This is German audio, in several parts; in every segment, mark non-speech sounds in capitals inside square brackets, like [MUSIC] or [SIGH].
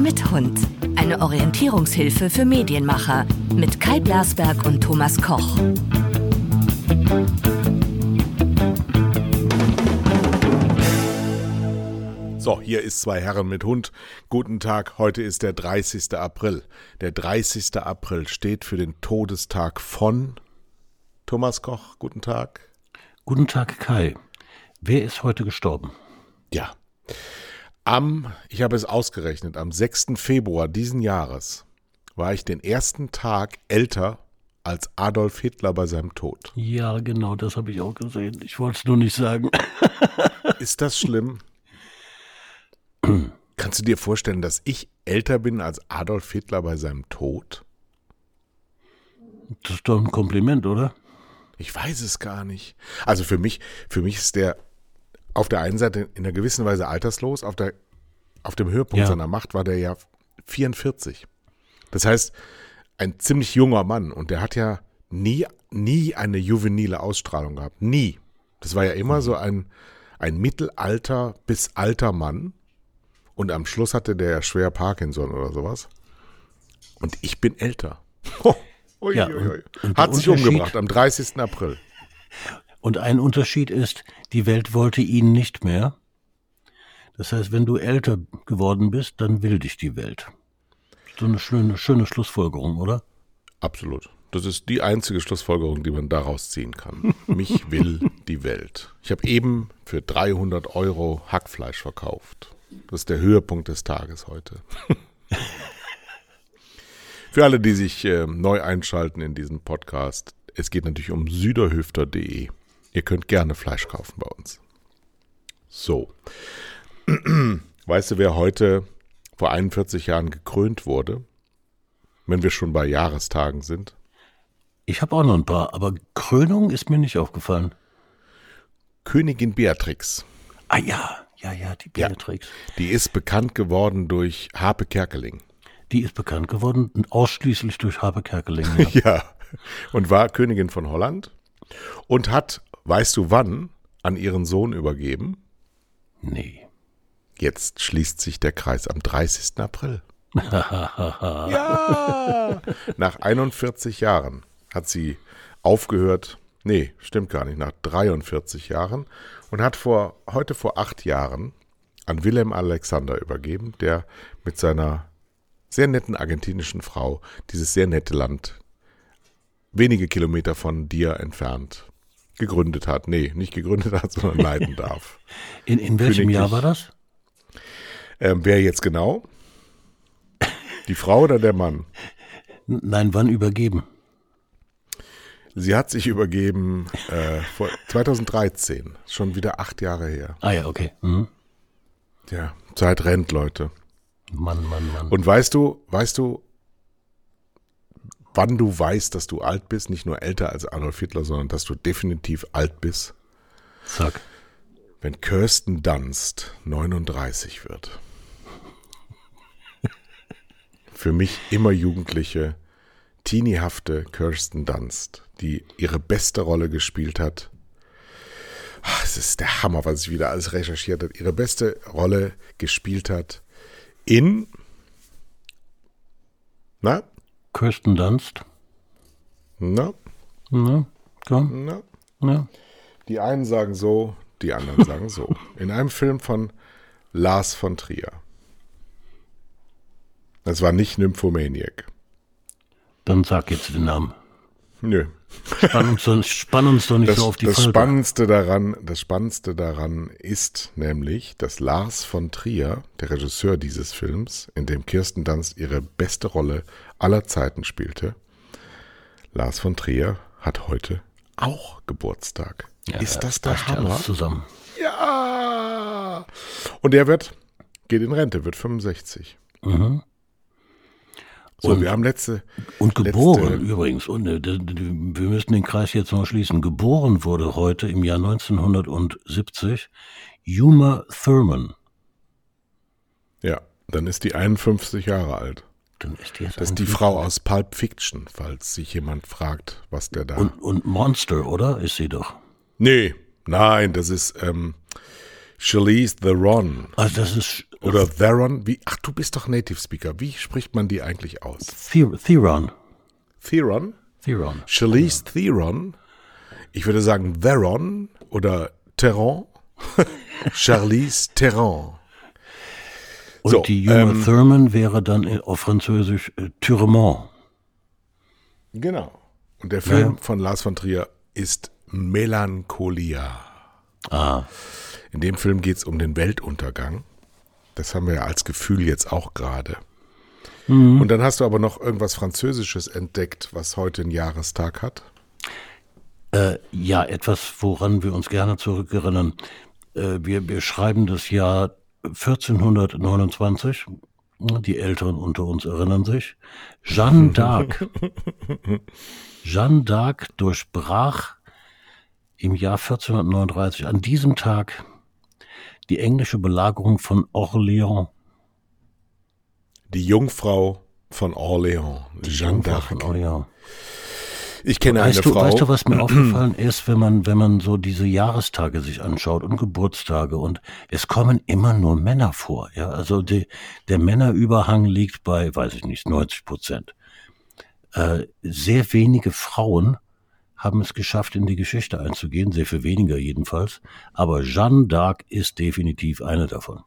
Mit Hund. Eine Orientierungshilfe für Medienmacher mit Kai Blasberg und Thomas Koch. So, hier ist zwei Herren mit Hund. Guten Tag, heute ist der 30. April. Der 30. April steht für den Todestag von Thomas Koch. Guten Tag. Guten Tag, Kai. Wer ist heute gestorben? Ja. Am, ich habe es ausgerechnet, am 6. Februar diesen Jahres war ich den ersten Tag älter als Adolf Hitler bei seinem Tod. Ja, genau, das habe ich auch gesehen. Ich wollte es nur nicht sagen. [LAUGHS] Ist das schlimm? Kannst du dir vorstellen, dass ich älter bin als Adolf Hitler bei seinem Tod? Das ist doch ein Kompliment, oder? Ich weiß es gar nicht. Also für mich, für mich ist der auf der einen Seite in einer gewissen Weise alterslos, auf, der, auf dem Höhepunkt Ja. seiner Macht war der ja 44. Das heißt, ein ziemlich junger Mann und der hat ja nie, nie eine juvenile Ausstrahlung gehabt. Nie. Das war ja immer so ein, ein Mittelalter bis alter Mann und am Schluss hatte der ja schwer Parkinson oder sowas. Und ich bin älter. Ui, Ja, [LAUGHS] ui, ui. Hat sich umgebracht am 30. April. Und ein Unterschied ist, die Welt wollte ihn nicht mehr. Das heißt, wenn du älter geworden bist, dann will dich die Welt. So eine schöne, schöne Schlussfolgerung, oder? Absolut. Das ist die einzige Schlussfolgerung, die man daraus ziehen kann. [LAUGHS] Mich will die Welt. Ich habe eben für 300 Euro Hackfleisch verkauft. Das ist der Höhepunkt des Tages heute. [LAUGHS] für alle, die sich äh, neu einschalten in diesen Podcast, es geht natürlich um süderhöfter.de. Ihr könnt gerne Fleisch kaufen bei uns. So. [CLEARS THROAT] Weißt du, wer heute vor 41 Jahren gekrönt wurde? Wenn wir schon bei Jahrestagen sind. Ich habe auch noch ein paar, aber Krönung ist mir nicht aufgefallen. Königin Beatrix. Ah ja, ja, ja, die Ja. Beatrix. Die ist bekannt geworden durch Harpe Kerkeling. Die ist bekannt geworden, ausschließlich durch Habe Kerkeling. Ja. [LAUGHS] Ja. Und war Königin von Holland und hat, weißt du wann, an ihren Sohn übergeben? nee. Jetzt schließt sich der Kreis am 30. April. [LAUGHS] ja! Nach 41 Jahren hat sie aufgehört. Nee, stimmt gar nicht. Nach 43 Jahren und hat vor heute vor acht Jahren an Willem Alexander übergeben, der mit seiner sehr netten argentinischen Frau dieses sehr nette Land wenige Kilometer von dir entfernt gegründet hat. Nee, nicht gegründet hat, sondern [LAUGHS] leiten darf. In, in welchem Königlich- Jahr war das? Ähm, wer jetzt genau? Die Frau oder der Mann? Nein, wann übergeben? Sie hat sich übergeben äh, vor 2013, schon wieder acht Jahre her. Ah ja, okay. Mhm. Ja, Zeit rennt, Leute. Mann, Mann, Mann. Und weißt du, weißt du, wann du weißt, dass du alt bist, nicht nur älter als Adolf Hitler, sondern dass du definitiv alt bist, Sag. wenn Kirsten Dunst 39 wird. Für mich immer jugendliche, teeniehafte Kirsten Dunst, die ihre beste Rolle gespielt hat. Ah, Es ist der Hammer, was ich wieder alles recherchiert habe. Ihre beste Rolle gespielt hat in, na, Kirsten Dunst. na, Ja, komm. na. Ja. Die einen sagen so, die anderen sagen so. [LAUGHS] In einem Film von Lars von Trier. Das war nicht Nymphomaniac. Dann sag jetzt den Namen. Nö. Spann uns doch, spann uns doch nicht Das, so auf die das Folter. Spannendste daran, das Spannendste daran ist nämlich, dass Lars von Trier, der Regisseur dieses Films, in dem Kirsten Dunst ihre beste Rolle aller Zeiten spielte, Lars von Trier hat heute auch Geburtstag. Ja, ist das der Hammer? zusammen. Ja. Und der wird, geht in Rente, wird 65. Mhm. So, Und- wir haben letzte, Und geboren Letzte- übrigens, und äh, wir müssen den Kreis jetzt noch schließen. Geboren wurde heute im Jahr 1970 Uma Thurman. ja, dann ist die 51 Jahre alt. Dann ist die jetzt Das ist die Frau aus Pulp Fiction, falls sich jemand fragt, was der da. Und, und Monster, oder? Ist sie doch. nee, nein, das ist ähm, Charlize Theron. Also das ist Oder Theron. Wie, ach, du bist doch Native Speaker. Wie spricht man die eigentlich aus? The Theron. Theron? Theron. Charlize Theron. Ich würde sagen Theron oder Theron. [LAUGHS] Charlize Theron. Und So, die junge ähm, Thurman wäre dann auf Französisch äh, Tourment. Genau. Und der Film Ja. von Lars von Trier ist Melancholia. Ah, In dem Film geht es um den Weltuntergang. Das haben wir ja als Gefühl jetzt auch gerade. Und dann hast du aber noch irgendwas Französisches entdeckt, was heute einen Jahrestag hat. äh, ja, etwas, woran wir uns gerne zurückerinnern. Äh, wir, wir schreiben das Jahr 1429. Die Älteren unter uns erinnern sich. Jeanne d'Arc. [LAUGHS] Jeanne d'Arc durchbrach im Jahr 1439 an diesem Tag die englische Belagerung von Orléans. Die Jungfrau von Orléans, Jeanne Jungfrau Von d'Arc. Ich kenne Weißt eine du, Frau. weißt du, was mir [CLEARS THROAT] aufgefallen ist, wenn man, wenn man so diese Jahrestage sich anschaut und Geburtstage und es kommen immer nur Männer vor, ja. Also die, der Männerüberhang liegt bei, weiß ich nicht, 90 Prozent. Äh, sehr wenige Frauen haben es geschafft, in die Geschichte einzugehen, sehr viel weniger jedenfalls. Aber Jeanne d'Arc ist definitiv eine davon.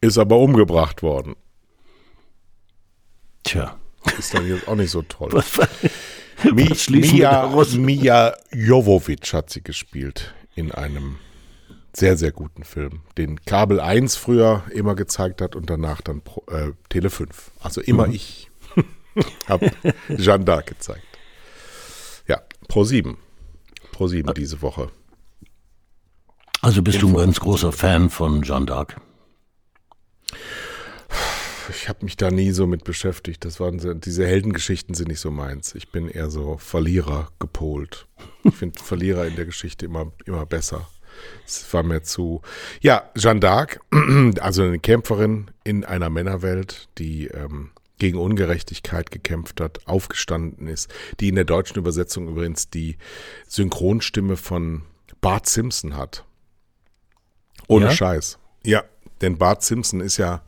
ist aber umgebracht worden. Tja. Ist dann jetzt auch nicht so toll. [LAUGHS] Was, [LAUGHS] was Mia? Mia Jovovic hat sie gespielt in einem sehr, sehr guten Film, den Kabel 1 früher immer gezeigt hat und danach dann äh, Tele 5. Also immer Mhm. ich [LAUGHS] habe Jeanne d'Arc gezeigt. Ja, Pro 7. Pro 7 diese Woche. Also bist du ein ganz großer Fan von Jeanne d'Arc? Ich habe mich da nie so mit beschäftigt. Das waren diese Heldengeschichten sind nicht so meins. Ich bin eher so Verlierer gepolt. Ich finde [LAUGHS] Verlierer in der Geschichte immer, immer besser. Es war mir zu. Ja, Jeanne d'Arc, [CLEARS THROAT] also eine Kämpferin in einer Männerwelt, die ähm, gegen Ungerechtigkeit gekämpft hat, aufgestanden ist, die in der deutschen Übersetzung übrigens die Synchronstimme von Bart Simpson hat. Ohne Ja? Scheiß. Ja, denn Bart Simpson ist ja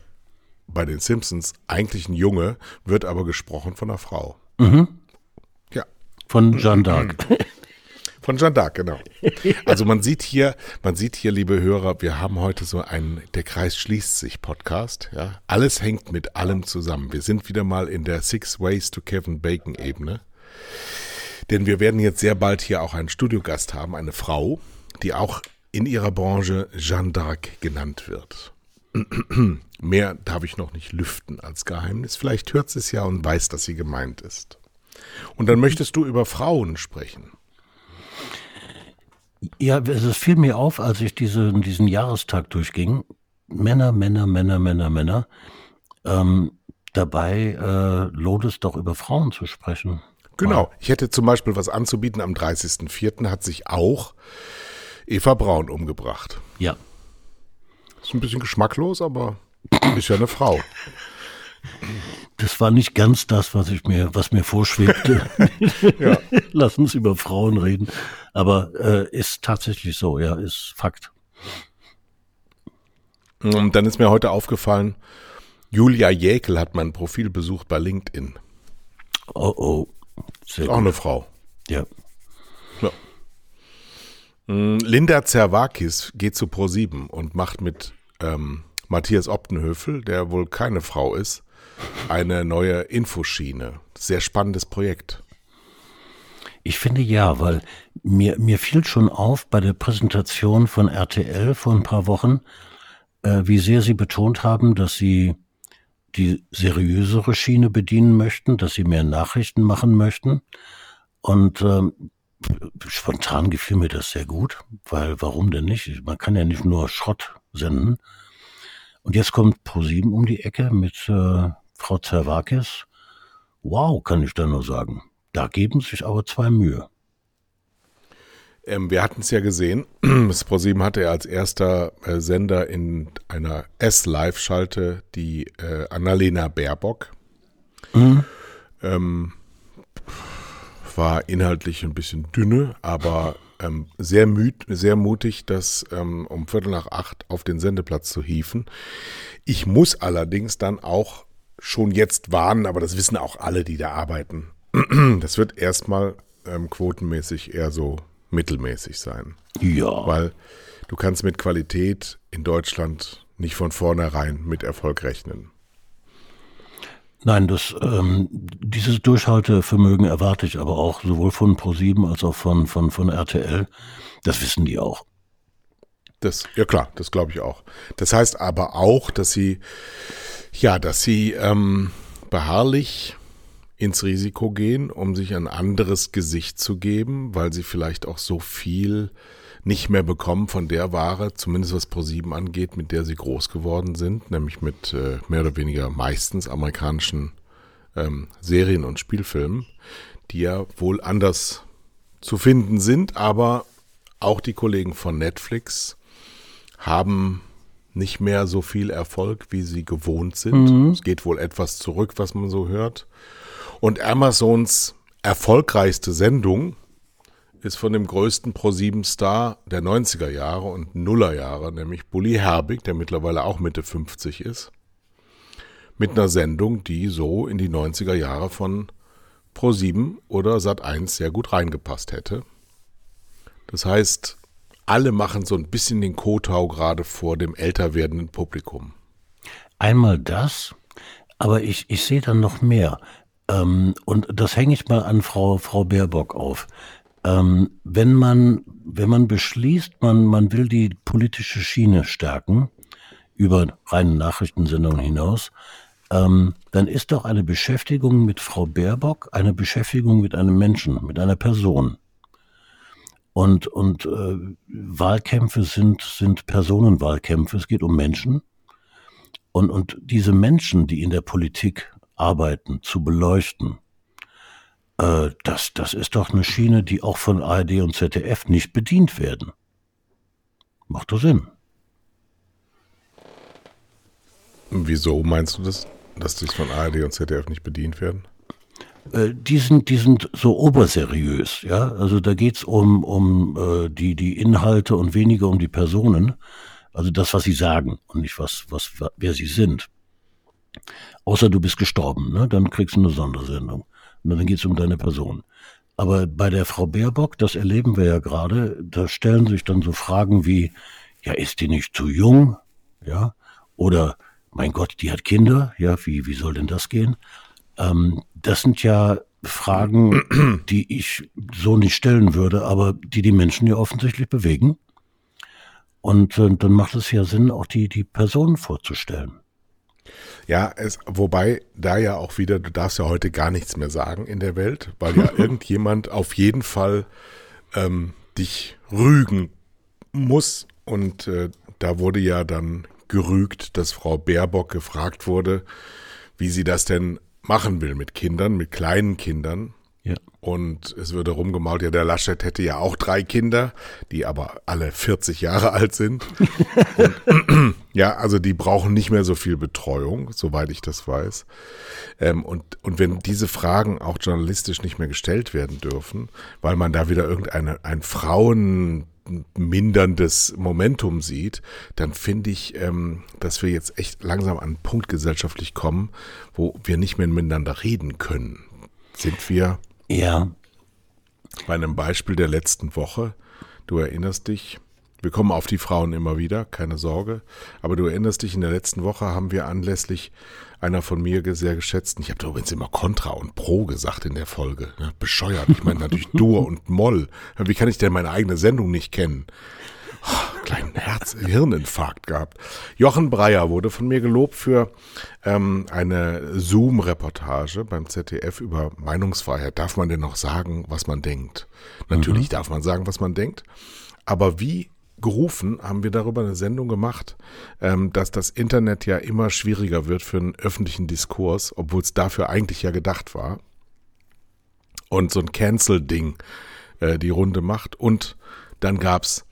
bei den Simpsons eigentlich ein Junge, wird aber gesprochen von einer Frau. Ja, Von Jeanne d'Arc. [CLEARS THROAT] von Jeanne d'Arc, genau. [LAUGHS] Also man sieht hier, man sieht hier, liebe Hörer, wir haben heute so einen Der Kreis schließt sich Podcast. Ja, alles hängt mit allem zusammen. Wir sind wieder mal in der Six Ways to Kevin Bacon Ebene. Denn wir werden jetzt sehr bald hier auch einen Studiogast haben, eine Frau, die auch in ihrer Branche Jeanne d'Arc genannt wird. [CLEARS THROAT] Mehr darf ich noch nicht lüften als Geheimnis. Vielleicht hört sie es ja und weiß, dass sie gemeint ist. Und dann möchtest du über Frauen sprechen. Ja, es fiel mir auf, als ich diese, diesen Jahrestag durchging. Männer, Männer, Männer, Männer, Männer. Ähm, dabei äh, lohnt es doch über Frauen zu sprechen. Genau. Ich hätte zum Beispiel was anzubieten. Am 30.04. hat sich auch Eva Braun umgebracht. Ja. Ist ein bisschen geschmacklos, aber ist ja eine Frau. [LAUGHS] Das war nicht ganz das, was ich mir, was mir vorschwebte. [LAUGHS] Ja. [LAUGHS] Lass uns über Frauen reden. Aber äh, ist tatsächlich so, ja, ist Fakt. Und dann ist mir heute aufgefallen, Julia Jäkel hat mein Profil besucht bei LinkedIn. Oh oh. Sehr Auch gut. eine Frau. Ja. Ja. Mm, Linda Zerwakis geht zu Pro7 und macht mit ähm, Matthias Optenhöfel, der wohl keine Frau ist, eine neue Infoschiene. Sehr spannendes Projekt. Ich finde ja, weil mir, mir fiel schon auf bei der Präsentation von RTL vor ein paar Wochen, äh, wie sehr sie betont haben, dass sie die seriösere Schiene bedienen möchten, dass sie mehr Nachrichten machen möchten. Und ähm, spontan gefiel mir das sehr gut, weil warum denn nicht? Man kann ja nicht nur Schrott senden. Und jetzt kommt ProSieben um die Ecke mit äh, Frau Zerwakis. Wow, kann ich da nur sagen. Da geben sich aber zwei Mühe. Ähm, wir hatten es ja gesehen, [CLEARS THROAT] das ProSieben hatte er als erster äh, Sender in einer S-Live-Schalte die äh, Annalena Baerbock. Ähm, war inhaltlich ein bisschen dünne, aber ähm, sehr, müd, sehr mutig, das ähm, um Viertel nach acht auf den Sendeplatz zu hieven. Ich muss allerdings dann auch schon jetzt warnen, aber das wissen auch alle, die da arbeiten. [CLEARS THROAT] Das wird erstmal ähm, quotenmäßig eher so mittelmäßig sein. Ja. Weil du kannst mit Qualität in Deutschland nicht von vornherein mit Erfolg rechnen. Nein, das, ähm, dieses Durchhaltevermögen erwarte ich aber auch sowohl von ProSieben als auch von, von, von RTL. Das wissen die auch. Das, ja klar, das glaube ich auch. Das heißt aber auch, dass sie, ja, dass sie ähm, beharrlich ins Risiko gehen, um sich ein anderes Gesicht zu geben, weil sie vielleicht auch so viel nicht mehr bekommen von der Ware, zumindest was ProSieben angeht, mit der sie groß geworden sind, nämlich mit äh, mehr oder weniger meistens amerikanischen ähm, Serien und Spielfilmen, die ja wohl anders zu finden sind, aber auch die Kollegen von Netflix haben nicht mehr so viel Erfolg, wie sie gewohnt sind. Mhm. Es geht wohl etwas zurück, was man so hört. Und Amazons erfolgreichste Sendung ist von dem größten Pro-7-Star der 90er Jahre und Nuller Jahre, nämlich Bully Herbig, der mittlerweile auch Mitte 50 ist, mit einer Sendung, die so in die 90er Jahre von Pro7 oder Sat1 sehr gut reingepasst hätte. Das heißt, alle machen so ein bisschen den Kotau gerade vor dem älter werdenden Publikum. Einmal das, aber ich, ich sehe dann noch mehr. Ähm, und das hänge ich mal an Frau, Frau Baerbock auf. Ähm, wenn man, wenn man beschließt, man, man will die politische Schiene stärken, über reine Nachrichtensendungen hinaus, ähm, dann ist doch eine Beschäftigung mit Frau Baerbock eine Beschäftigung mit einem Menschen, mit einer Person. Und, und äh, Wahlkämpfe sind, sind Personenwahlkämpfe, es geht um Menschen. Und, und diese Menschen, die in der Politik arbeiten, zu beleuchten, äh, das, das ist doch eine Schiene, die auch von ARD und ZDF nicht bedient werden. Macht doch Sinn. Wieso meinst du das, dass die von ARD und ZDF nicht bedient werden? Äh, die sind, die sind so oberseriös, ja. Also da geht's um, um äh, die, die Inhalte und weniger um die Personen. Also das, was sie sagen und nicht was, was, wer sie sind. Außer du bist gestorben, ne? Dann kriegst du eine Sondersendung. Und dann geht es um deine Person. Aber bei der Frau Baerbock, das erleben wir ja gerade, da stellen sich dann so Fragen wie, ja, ist die nicht zu jung? Ja, oder, mein Gott, die hat Kinder, ja, wie, wie soll denn das gehen? Ähm, das sind ja Fragen, [CLEARS THROAT] die ich so nicht stellen würde, aber die die Menschen ja offensichtlich bewegen. Und äh, dann macht es ja Sinn, auch die, die Person vorzustellen. Ja, es, wobei da ja auch wieder, du darfst ja heute gar nichts mehr sagen in der Welt, weil ja [LAUGHS] irgendjemand auf jeden Fall ähm, dich rügen muss. Und äh, da wurde ja dann gerügt, dass Frau Baerbock gefragt wurde, wie sie das denn machen will mit Kindern, mit kleinen Kindern. Ja. Und es würde rumgemault, ja, der Laschet hätte ja auch drei Kinder, die aber alle 40 Jahre alt sind. und, [CLEARS THROAT] ja, also die brauchen nicht mehr so viel Betreuung, soweit ich das weiß. Ähm, und, und wenn diese Fragen auch journalistisch nicht mehr gestellt werden dürfen, weil man da wieder irgendein ein Frauen minderndes Momentum sieht, dann finde ich, ähm, dass wir jetzt echt langsam an einen Punkt gesellschaftlich kommen, wo wir nicht mehr miteinander reden können. Sind wir ja. Bei einem Beispiel der letzten Woche, du erinnerst dich, wir kommen auf die Frauen immer wieder, keine Sorge, aber du erinnerst dich, in der letzten Woche haben wir anlässlich einer von mir sehr geschätzten, ich habe übrigens immer Contra und Pro gesagt in der Folge, ne? bescheuert, ich meine natürlich [LAUGHS] Dur und Moll, wie kann ich denn meine eigene Sendung nicht kennen? oh, kleinen Herz Hirninfarkt gehabt. Jochen Breyer wurde von mir gelobt für ähm, eine Zoom-Reportage beim ZDF über Meinungsfreiheit. Darf man denn noch sagen, was man denkt? Natürlich mhm. darf man sagen, was man denkt. Aber wie gerufen, haben wir darüber eine Sendung gemacht, ähm, dass das Internet ja immer schwieriger wird für einen öffentlichen Diskurs, obwohl es dafür eigentlich ja gedacht war. Und so ein Cancel-Ding äh, die Runde macht. Und dann gab's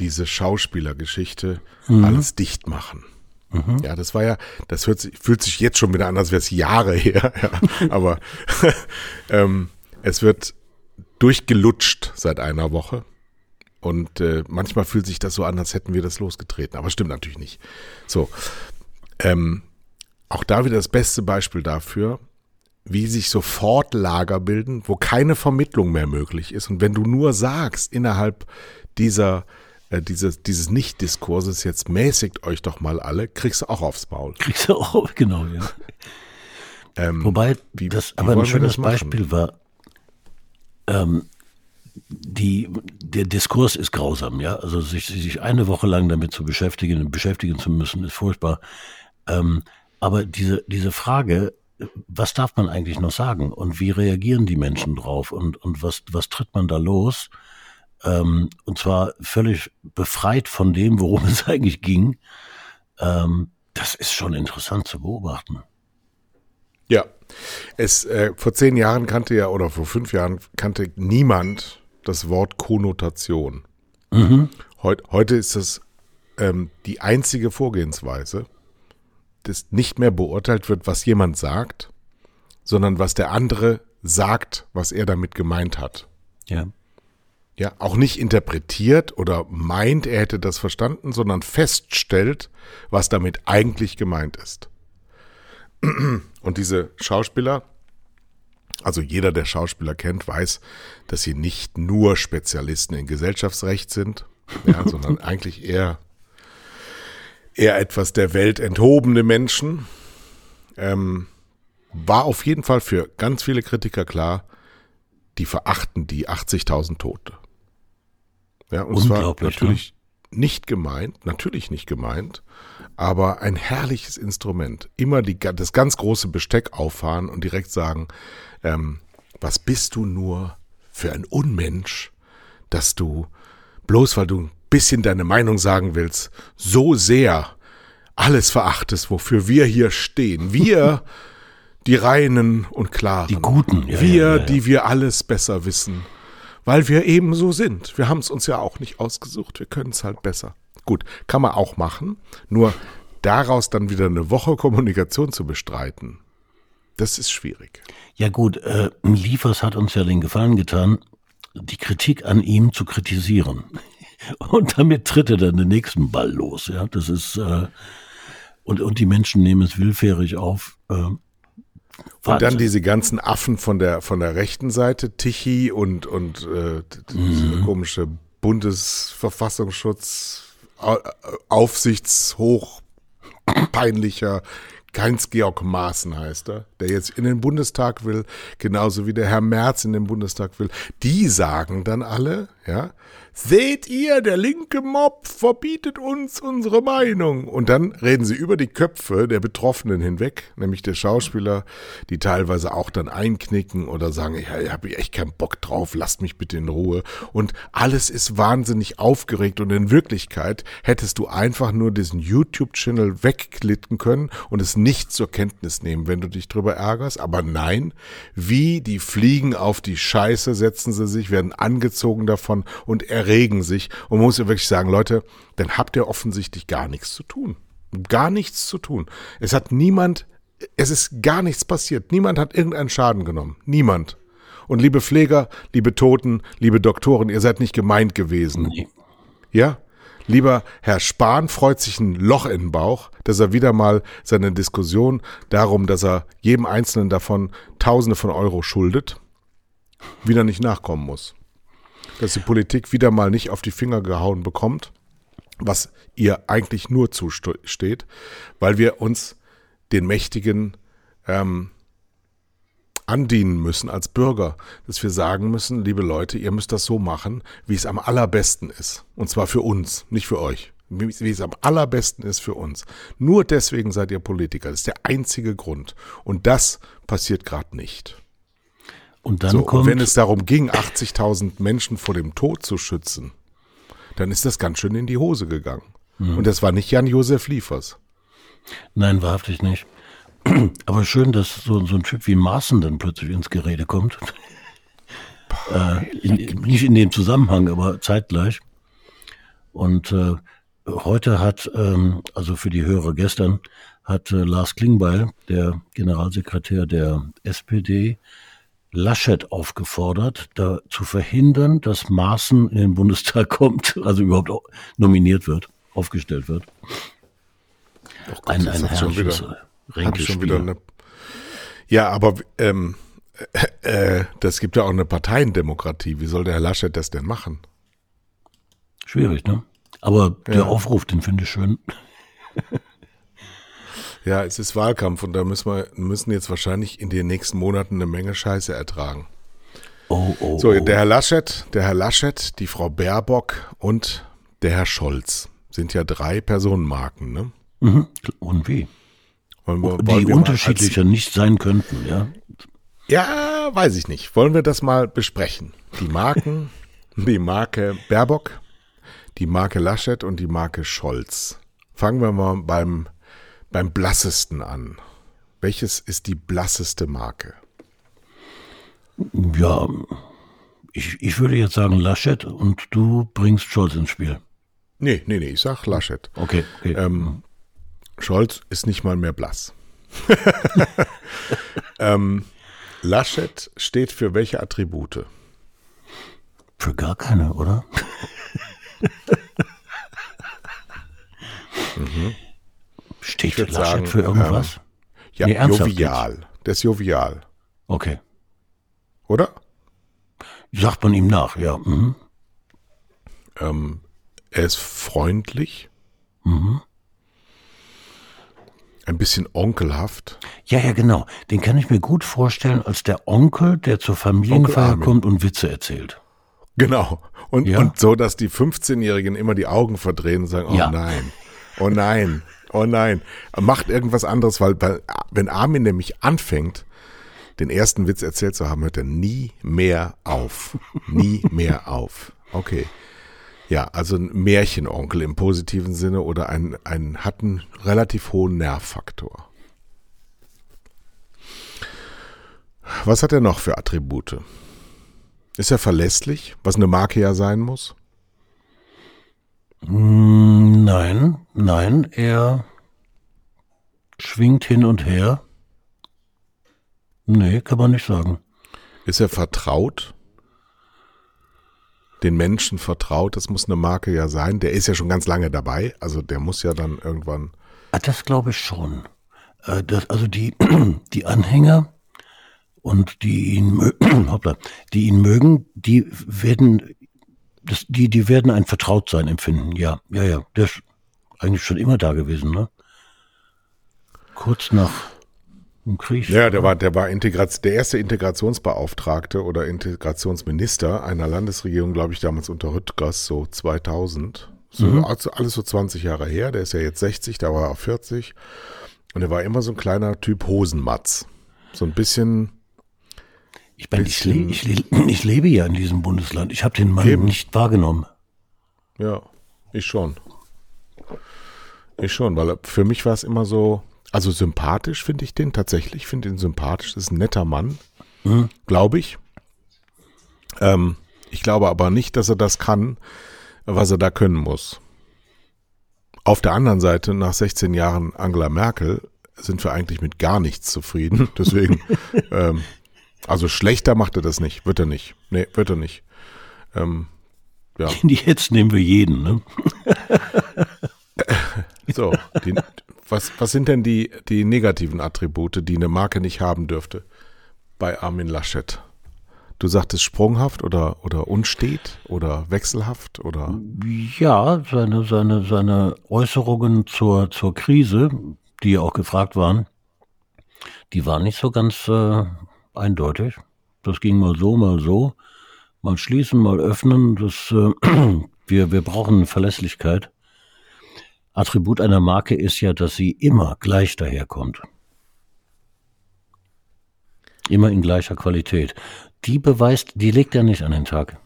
diese Schauspielergeschichte mhm. alles dicht machen. Mhm. Ja, das war ja, das hört sich, fühlt sich jetzt schon wieder an, als wäre es Jahre [LAUGHS] her. Ja. Aber [LAUGHS] ähm, es wird durchgelutscht seit einer Woche. Und äh, manchmal fühlt sich das so an, als hätten wir das losgetreten. Aber stimmt natürlich nicht. So. Ähm, auch da wieder das beste Beispiel dafür, wie sich sofort Lager bilden, wo keine Vermittlung mehr möglich ist. Und wenn du nur sagst, innerhalb dieser, äh, dieses, dieses Nicht-Diskurses, jetzt mäßigt euch doch mal alle, kriegst du auch aufs Maul. Kriegst du auch, [LAUGHS] genau, ja. Ähm, Wobei, wie- das aber ein schönes? Beispiel war, ähm, die, der Diskurs ist grausam, ja. Also sich, sich eine Woche lang damit zu beschäftigen, beschäftigen zu müssen, ist furchtbar. Ähm, aber diese, diese Frage, was darf man eigentlich noch sagen und wie reagieren die Menschen drauf und, und was, was tritt man da los? Ähm, und zwar völlig befreit von dem, worum [LAUGHS] es eigentlich ging. Ähm, das ist schon interessant zu beobachten. Ja. Es, äh, vor zehn Jahren kannte ja, oder vor fünf Jahren kannte niemand das Wort Konnotation. Heut, heute ist das ähm, die einzige Vorgehensweise, dass nicht mehr beurteilt wird, was jemand sagt, sondern was der andere sagt, was er damit gemeint hat. Ja. Ja, auch nicht interpretiert oder meint, er hätte das verstanden, sondern feststellt, was damit eigentlich gemeint ist. Und diese Schauspieler, also jeder, der Schauspieler kennt, weiß, dass sie nicht nur Spezialisten in Gesellschaftsrecht sind, ja, [LAUGHS] sondern eigentlich eher, eher etwas der Welt enthobene Menschen. Ähm, war auf jeden Fall für ganz viele Kritiker klar, die verachten die 80.000 Tote. Ja, und es war Unglaublich, natürlich nicht gemeint, natürlich nicht gemeint, aber ein herrliches Instrument. Immer die, das ganz große Besteck auffahren und direkt sagen, ähm, was bist du nur für ein Unmensch, dass du, bloß weil du ein bisschen deine Meinung sagen willst, so sehr alles verachtest, wofür wir hier stehen. Wir, [LAUGHS] die Reinen und Klaren. Die Guten, ja, wir, ja, ja, die wir alles besser wissen. Weil wir eben so sind. Wir haben es uns ja auch nicht ausgesucht. Wir können es halt besser. Gut, kann man auch machen. Nur daraus dann wieder eine Woche Kommunikation zu bestreiten, das ist schwierig. Ja gut, äh, Liefers hat uns ja den Gefallen getan, die Kritik an ihm zu kritisieren. [LAUGHS] Und damit tritt er dann den nächsten Ball los. Ja, das ist äh, und und die Menschen nehmen es willfährig auf. Äh, Und Wahnsinn. dann diese ganzen Affen von der von der rechten Seite, Tichy und und äh, diese komische Bundesverfassungsschutz Au- Aufsichtshoch peinlicher Heinz-Georg Maaßen heißt er, der jetzt in den Bundestag will, genauso wie der Herr Merz in den Bundestag will. Die sagen dann alle, ja, seht ihr, der linke Mob verbietet uns unsere Meinung. Und dann reden sie über die Köpfe der Betroffenen hinweg, nämlich der Schauspieler, die teilweise auch dann einknicken oder sagen, ja, ich habe echt keinen Bock drauf, lasst mich bitte in Ruhe. Und alles ist wahnsinnig aufgeregt und in Wirklichkeit hättest du einfach nur diesen YouTube-Channel wegklicken können und es nicht zur Kenntnis nehmen, wenn du dich drüber ärgerst. Aber nein, wie die Fliegen auf die Scheiße setzen sie sich, werden angezogen davon und erregen sich. Und man muss ja wirklich sagen, Leute, dann habt ihr offensichtlich gar nichts zu tun. Gar nichts zu tun. Es hat niemand, es ist gar nichts passiert. Niemand hat irgendeinen Schaden genommen. Niemand. Und liebe Pfleger, liebe Toten, liebe Doktoren, ihr seid nicht gemeint gewesen. Nee. Ja? Lieber Herr Spahn freut sich ein Loch in den Bauch, dass er wieder mal seine Diskussion darum, dass er jedem Einzelnen davon Tausende von Euro schuldet, wieder nicht nachkommen muss. Dass die Politik wieder mal nicht auf die Finger gehauen bekommt, was ihr eigentlich nur zusteht, weil wir uns den Mächtigen ähm, andienen müssen als Bürger, dass wir sagen müssen, liebe Leute, ihr müsst das so machen, wie es am allerbesten ist. Und zwar für uns, nicht für euch. Wie es am allerbesten ist für uns. Nur deswegen seid ihr Politiker. Das ist der einzige Grund. Und das passiert gerade nicht. Und dann So, und kommt wenn es darum ging, 80.000 Menschen vor dem Tod zu schützen, dann ist das ganz schön in die Hose gegangen. Und das war nicht Jan-Josef Liefers. Nein, wahrhaftig nicht. [CLEARS THROAT] Aber schön, dass so, so ein Typ wie Maaßen dann plötzlich ins Gerede kommt. [LAUGHS] äh, in, nicht in dem Zusammenhang, aber zeitgleich. Und äh, heute hat, ähm, also für die Hörer gestern, hat äh, Lars Klingbeil, der Generalsekretär der SPD, Laschet aufgefordert, da zu verhindern, dass Maaßen in den Bundestag [LAUGHS] kommt, also überhaupt nominiert wird, aufgestellt wird. Gott, Ein, ein herrliches wieder, hab ich schon wieder eine, Ja, aber ähm, äh, [LAUGHS] äh, das gibt ja auch eine Parteiendemokratie. Wie soll der Herr Laschet das denn machen? Schwierig, ne? Aber der Ja. Aufruf, den finde ich schön. [LAUGHS] Ja, es ist Wahlkampf und da müssen wir müssen jetzt wahrscheinlich in den nächsten Monaten eine Menge Scheiße ertragen. Oh, oh, So, oh. der Herr Laschet, der Herr Laschet, die Frau Baerbock und der Herr Scholz sind ja drei Personenmarken, ne? Mhm. Und wie? Die unterschiedlicher nicht sein könnten, ja? Ja, weiß ich nicht. Wollen wir das mal besprechen? Die Marken, [LAUGHS] die Marke Baerbock, die Marke Laschet und die Marke Scholz. Fangen wir mal beim, beim blassesten an. Welches ist die blasseste Marke? Ja, ich, ich würde jetzt sagen Laschet und du bringst Scholz ins Spiel. Nee, nee, nee, ich sag Laschet. Okay, okay. Ähm, Scholz ist nicht mal mehr blass. [LAUGHS] ähm, Laschet steht für welche Attribute? Für gar keine, oder? [LAUGHS] Steht würd Laschet sagen, für irgendwas? Ja, Nee, jovial. Der ist jovial, Okay. oder? Sagt man ihm nach, ja. Mhm. Ähm, er ist freundlich. Mhm. Ein bisschen onkelhaft. Ja, ja, genau. Den kann ich mir gut vorstellen als der Onkel, der zur Familienfeier kommt und Witze erzählt. Genau. Und, Ja. und so, dass die 15-Jährigen immer die Augen verdrehen und sagen, oh Ja. nein, oh nein, oh nein. Macht irgendwas anderes, weil, weil wenn Armin nämlich anfängt, den ersten Witz erzählt zu haben, hört er nie mehr auf. Nie mehr auf. Okay. Ja, also ein Märchenonkel im positiven Sinne oder ein, ein hat einen relativ hohen Nervfaktor. Was hat er noch für Attribute? Ist er verlässlich, was eine Marke ja sein muss? Mm, Nein, nein, er schwingt hin und her. Nee, kann man nicht sagen. Ist er vertraut? Den Menschen vertraut, das muss eine Marke ja sein. Der ist ja schon ganz lange dabei, also der muss ja dann irgendwann. Ah, das glaube ich schon. Äh, Das, also die, [CLEARS THROAT] die Anhänger und die ihn, [CLEARS THROAT] hoppla, die ihn mögen, die werden, das, die, die werden ein Vertrautsein empfinden. Ja, ja, ja. Der ist eigentlich schon immer da gewesen, ne? Kurz nach dem Krieg. Ja, der war, der war Integration, der erste Integrationsbeauftragte oder Integrationsminister einer Landesregierung, glaube ich, damals unter Rüttgers, so 2000. So, also alles so 20 Jahre her. Der ist ja jetzt 60, da war er 40. Und er war immer so ein kleiner Typ Hosenmatz. So ein bisschen, ich, meine, ich, bisschen- le ich, le ich lebe ja in diesem Bundesland. Ich habe den Mann Eben. nicht wahrgenommen. Ja, ich schon. Ich schon, weil für mich war es immer so, also sympathisch finde ich den tatsächlich, ich finde ihn sympathisch, das ist ein netter Mann, glaube ich. Ähm, ich glaube aber nicht, dass er das kann, was er da können muss. Auf der anderen Seite, nach 16 Jahren Angela Merkel, sind wir eigentlich mit gar nichts zufrieden. [LAUGHS] Deswegen, ähm, also schlechter macht er das nicht, wird er nicht. Nee, wird er nicht. Ähm, ja. Jetzt nehmen wir jeden, ne? [LAUGHS] So, die, was, was sind denn die, die negativen Attribute, die eine Marke nicht haben dürfte bei Armin Laschet? Du sagtest sprunghaft oder, oder unstet oder wechselhaft oder Ja, seine, seine, seine Äußerungen zur, zur Krise, die ja auch gefragt waren, die waren nicht so ganz äh, eindeutig. Das ging mal so, mal so. Mal schließen, mal öffnen. Das, äh, [CLEARS THROAT] wir, wir brauchen Verlässlichkeit. Attribut einer Marke ist ja, dass sie immer gleich daherkommt. Immer in gleicher Qualität. Die beweist, die legt er nicht an den Tag.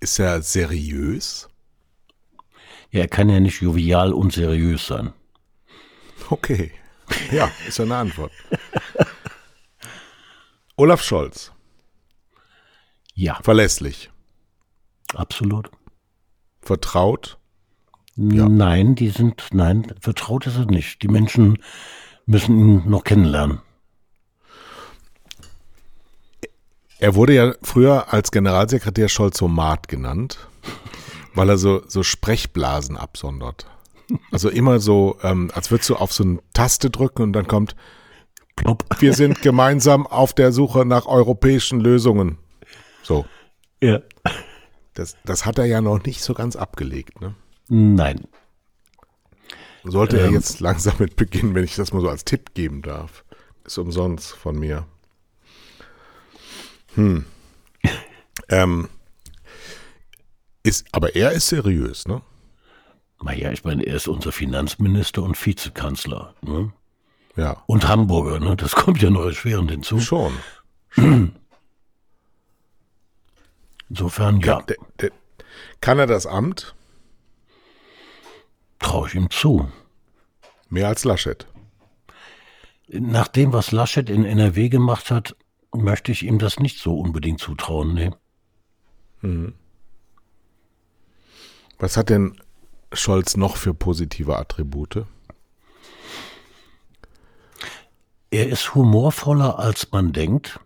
ist er seriös? Ja, er kann ja nicht jovial und seriös sein. Okay. Ja, ist ja eine Antwort. [LAUGHS] Olaf Scholz, Ja, verlässlich, absolut. vertraut, Nein, die sind, nein, vertraut ist es nicht. Die Menschen müssen ihn noch kennenlernen. Er wurde ja früher als Generalsekretär Scholzomat genannt, [LAUGHS] weil er so, so Sprechblasen absondert. Also immer so, ähm, als würdest du auf so eine Taste drücken und dann kommt, Plopp. wir sind [LAUGHS] gemeinsam auf der Suche nach europäischen Lösungen. So. Ja. Das, das hat er ja noch nicht so ganz abgelegt, ne? Nein. Sollte er jetzt langsam mit beginnen, wenn ich das mal so als Tipp geben darf. Ist umsonst von mir. Hm. [LAUGHS] ähm, ist, aber er ist seriös, ne? Naja, ich meine, er ist unser Finanzminister und Vizekanzler. Ne? Ja. Und Hamburger, ne? Das kommt ja noch erschwerend hinzu. Schon. [CLEARS THROAT] Insofern, ja, Der, der, kann er das Amt? Traue ich ihm zu. Mehr als Laschet. Nach dem, was Laschet in NRW gemacht hat, möchte ich ihm das nicht so unbedingt zutrauen. Nee. Was hat denn Scholz noch für positive Attribute? Er ist humorvoller, als man denkt.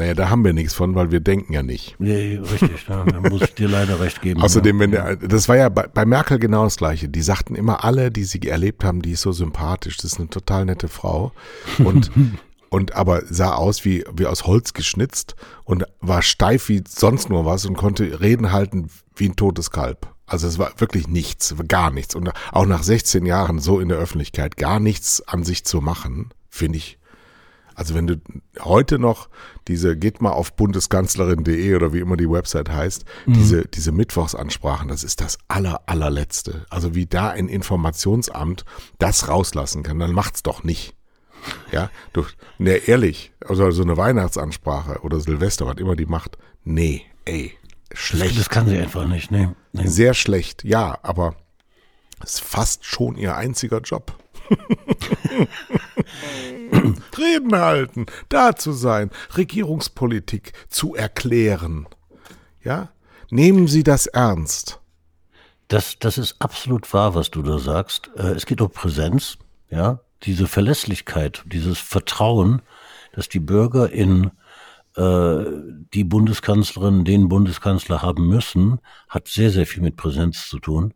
Naja, da haben wir nichts von, weil wir denken ja nicht. Nee, richtig, ja, da muss ich dir leider recht geben. Außerdem, wenn der, das war ja bei, bei Merkel genau das Gleiche. Die sagten immer alle, die sie erlebt haben, die ist so sympathisch, das ist eine total nette Frau. Und, [LAUGHS] und aber sah aus wie, wie aus Holz geschnitzt und war steif wie sonst nur was und konnte Reden halten wie ein totes Kalb. Also es war wirklich nichts, gar nichts. Und auch nach 16 Jahren so in der Öffentlichkeit gar nichts an sich zu machen, finde ich also wenn du heute noch diese, geht mal auf bundeskanzlerin.de oder wie immer die Website heißt, diese, diese Mittwochsansprachen, das ist das aller, allerletzte. Also wie da ein Informationsamt das rauslassen kann, dann macht's doch nicht. Ja, du, ne, ehrlich, also so eine Weihnachtsansprache oder Silvester, was immer die macht, nee, ey, schlecht. das kann sie einfach nicht, nee. nee. Sehr schlecht, ja, aber es ist fast schon ihr einziger Job. [LAUGHS] [CLEARS THROAT] Reden halten, da zu sein, Regierungspolitik zu erklären. Ja? Nehmen Sie das ernst. Das, das ist absolut wahr, was du da sagst. Äh, Es geht um Präsenz, ja, diese Verlässlichkeit, dieses Vertrauen, dass die Bürger in äh, die Bundeskanzlerin, den Bundeskanzler haben müssen, hat sehr, sehr viel mit Präsenz zu tun.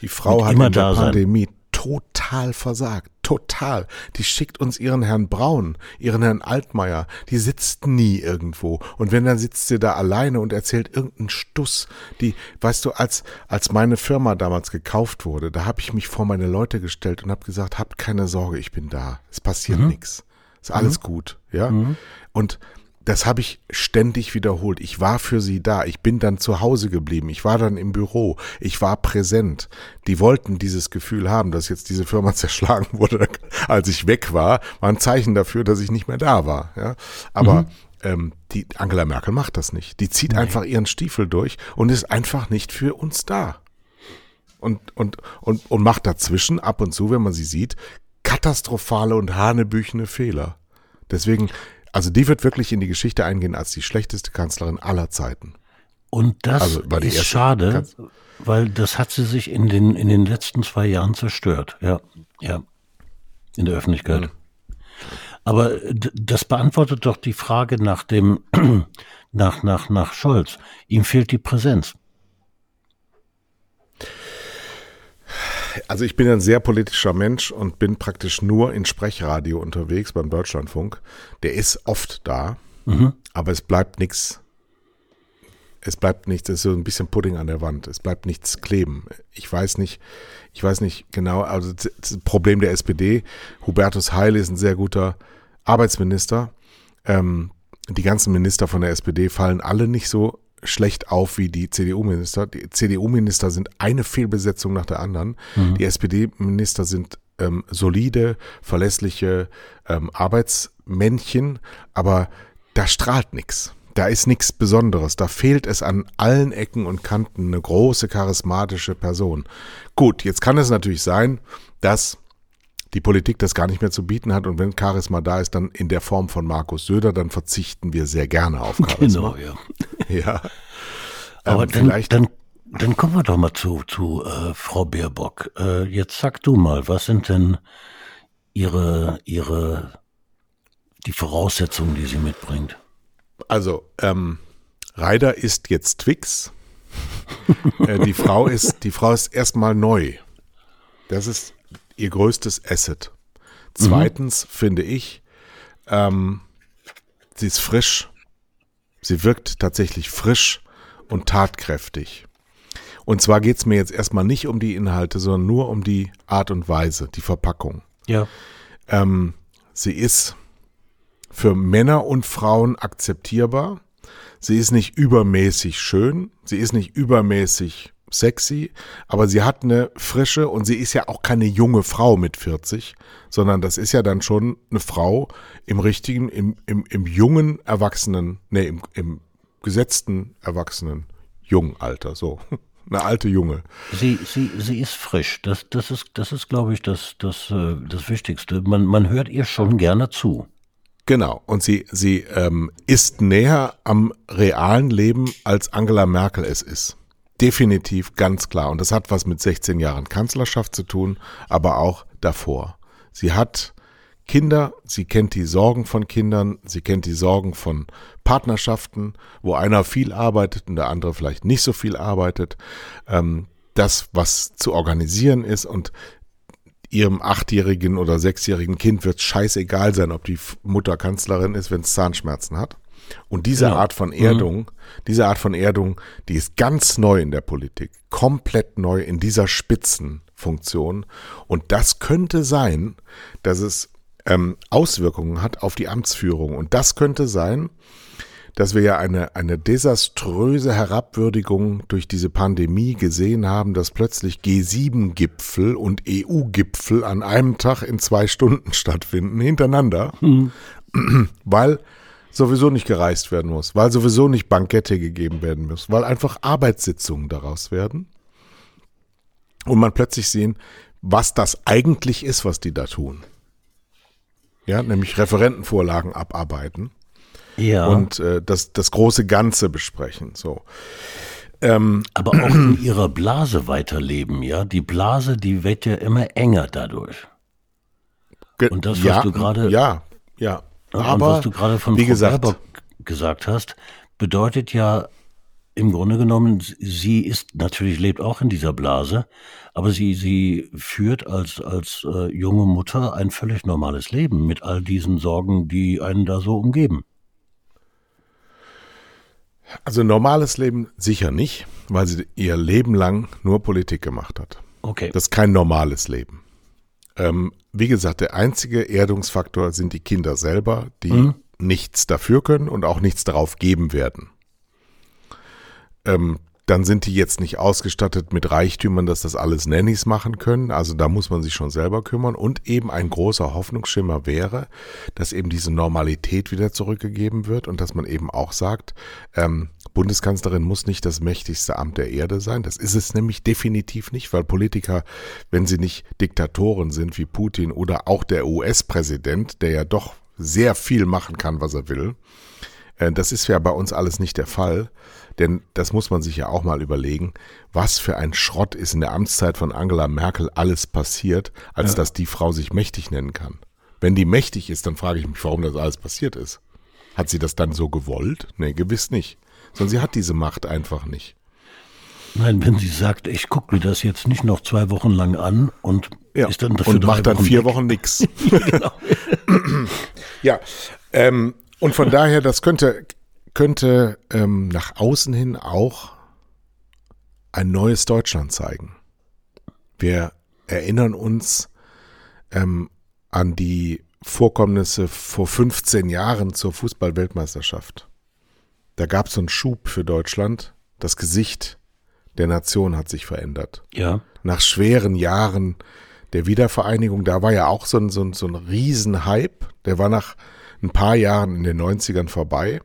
Die Frau Mit hat in der da sein. Pandemie total versagt. Total. Die schickt uns ihren Herrn Braun, ihren Herrn Altmaier. Die sitzt nie irgendwo. Und wenn, dann sitzt sie da alleine und erzählt irgendeinen Stuss. Die, weißt du, als, als meine Firma damals gekauft wurde, da habe ich mich vor meine Leute gestellt und habe gesagt, habt keine Sorge, ich bin da. Es passiert nichts. Ist alles gut, ja. Und das habe ich ständig wiederholt. Ich war für sie da. Ich bin dann zu Hause geblieben. Ich war dann im Büro. Ich war präsent. Die wollten dieses Gefühl haben, dass jetzt diese Firma [LAUGHS] zerschlagen wurde, als ich weg war, war ein Zeichen dafür, dass ich nicht mehr da war. Ja? Aber ähm, die Angela Merkel macht das nicht. Die zieht einfach ihren Stiefel durch und ist einfach nicht für uns da. Und, und, und, und macht dazwischen ab und zu, wenn man sie sieht, katastrophale und hanebüchene Fehler. Deswegen, also die wird wirklich in die Geschichte eingehen als die schlechteste Kanzlerin aller Zeiten. Und das Also, ist schade, Kanz- weil das hat sie sich in den, in den letzten zwei Jahren zerstört. Ja, ja. In der Öffentlichkeit. Aber d- das beantwortet doch die Frage nach dem, [CLEARS THROAT] nach, nach, nach Scholz. Ihm fehlt die Präsenz. Also ich bin ein sehr politischer Mensch und bin praktisch nur in Sprechradio unterwegs beim Deutschlandfunk. Der ist oft da, aber es bleibt nichts. Es bleibt nichts, es ist so ein bisschen Pudding an der Wand. Es bleibt nichts kleben. Ich weiß nicht, ich weiß nicht genau, also das das Problem der SPD, Hubertus Heil ist ein sehr guter Arbeitsminister. Ähm, die ganzen Minister von der SPD fallen alle nicht so schlecht auf wie die CDU-Minister. Die CDU-Minister sind eine Fehlbesetzung nach der anderen. Die SPD-Minister sind ähm, solide, verlässliche ähm, Arbeitsmännchen, aber da strahlt nichts. Da ist nichts Besonderes. Da fehlt es an allen Ecken und Kanten eine große charismatische Person. Gut, jetzt kann es natürlich sein, dass die Politik das gar nicht mehr zu bieten hat und wenn Charisma da ist, dann in der Form von Markus Söder, dann verzichten wir sehr gerne auf Charisma. Genau, ja. [LAUGHS] Ja. Aber Ähm, dann, vielleicht, dann, dann kommen wir doch mal zu, zu äh, Frau Baerbock. Äh, jetzt sag du mal, was sind denn ihre, ihre, die Voraussetzungen, die sie mitbringt? Also, ähm, Ryder ist jetzt Twix. [LAUGHS] äh, die Frau ist, die Frau ist erstmal neu. Das ist ihr größtes Asset. Zweitens mhm. finde ich, ähm, sie ist frisch. Sie wirkt tatsächlich frisch und tatkräftig. Und zwar geht es mir jetzt erstmal nicht um die Inhalte, sondern nur um die Art und Weise, die Verpackung. Ja. Ähm, sie ist für Männer und Frauen akzeptierbar. Sie ist nicht übermäßig schön, sie ist nicht übermäßig sexy, aber sie hat eine frische und sie ist ja auch keine junge Frau mit 40, sondern das ist ja dann schon eine Frau im richtigen, im, im, im jungen Erwachsenen, nee, im, im gesetzten Erwachsenen jungen Alter, so. [LAUGHS] Eine alte Junge. Sie, sie, sie ist frisch. Das, das ist, das ist, glaube ich, das, das, äh, das Wichtigste. Man, man hört ihr schon gerne zu. Genau. Und sie, sie ähm, ist näher am realen Leben, als Angela Merkel es ist. Definitiv, ganz klar. Und das hat was mit 16 Jahren Kanzlerschaft zu tun, aber auch davor. Sie hat Kinder, sie kennt die Sorgen von Kindern, sie kennt die Sorgen von Partnerschaften, wo einer viel arbeitet und der andere vielleicht nicht so viel arbeitet. Ähm, das, was zu organisieren ist und ihrem achtjährigen oder sechsjährigen Kind wird scheißegal sein, ob die Mutter Kanzlerin ist, wenn es Zahnschmerzen hat. Und diese ja. Art von Erdung, mhm. diese Art von Erdung, die ist ganz neu in der Politik, komplett neu in dieser Spitzenfunktion. Und das könnte sein, dass es ähm, Auswirkungen hat auf die Amtsführung. Und das könnte sein, dass wir ja eine, eine desaströse Herabwürdigung durch diese Pandemie gesehen haben, dass plötzlich G7-Gipfel und EU-Gipfel an einem Tag in zwei Stunden [LAUGHS] stattfinden, hintereinander, mhm. weil sowieso nicht gereist werden muss, weil sowieso nicht Bankette gegeben werden muss, weil einfach Arbeitssitzungen daraus werden. Und man plötzlich sehen, was das eigentlich ist, was die da tun. Ja, nämlich Referentenvorlagen abarbeiten ja. und äh, das, das große Ganze besprechen. So. Ähm, Aber auch in [CLEARS THROAT] ihrer Blase weiterleben, ja. Die Blase, die wird ja immer enger dadurch. Und das, was ja, du gerade. Ja, ja. Aber was du gerade von wie Frau gesagt, Baerbock gesagt hast, bedeutet ja im Grunde genommen, sie ist natürlich lebt auch in dieser Blase, aber sie sie führt als als äh, junge Mutter ein völlig normales Leben mit all diesen Sorgen, die einen da so umgeben. Also normales Leben sicher nicht, weil sie ihr Leben lang nur Politik gemacht hat. Okay. Das ist kein normales Leben. Ähm, wie gesagt, der einzige Erdungsfaktor sind die Kinder selber, die mhm. nichts dafür können und auch nichts darauf geben werden. Ähm, dann sind die jetzt nicht ausgestattet mit Reichtümern, dass das alles Nannies machen können. Also da muss man sich schon selber kümmern. Und eben ein großer Hoffnungsschimmer wäre, dass eben diese Normalität wieder zurückgegeben wird und dass man eben auch sagt, ähm, Bundeskanzlerin muss nicht das mächtigste Amt der Erde sein. Das ist es nämlich definitiv nicht, weil Politiker, wenn sie nicht Diktatoren sind wie Putin oder auch der US-Präsident, der ja doch sehr viel machen kann, was er will, äh, das ist ja bei uns alles nicht der Fall. Denn das muss man sich ja auch mal überlegen, was für ein Schrott ist in der Amtszeit von Angela Merkel alles passiert, als ja. dass die Frau sich mächtig nennen kann. Wenn die mächtig ist, dann frage ich mich, warum das alles passiert ist. Hat sie das dann so gewollt? Nee, gewiss nicht. Sondern sie hat diese Macht einfach nicht. Nein, wenn sie sagt, ich gucke mir das jetzt nicht noch zwei Wochen lang an und ja, ist dann dafür und macht dann Wochen vier weg. Wochen nix. [LAUGHS] genau. [CLEARS THROAT] ja, ähm, und von daher, das könnte könnte ähm, nach außen hin auch ein neues Deutschland zeigen. Wir erinnern uns ähm, an die Vorkommnisse vor 15 Jahren zur Fußballweltmeisterschaft. Da gab es so einen Schub für Deutschland. Das Gesicht der Nation hat sich verändert. Ja. Nach schweren Jahren der Wiedervereinigung, da war ja auch so ein, so ein, so ein Riesenhype. Der war nach ein paar Jahren in den 90ern vorbei.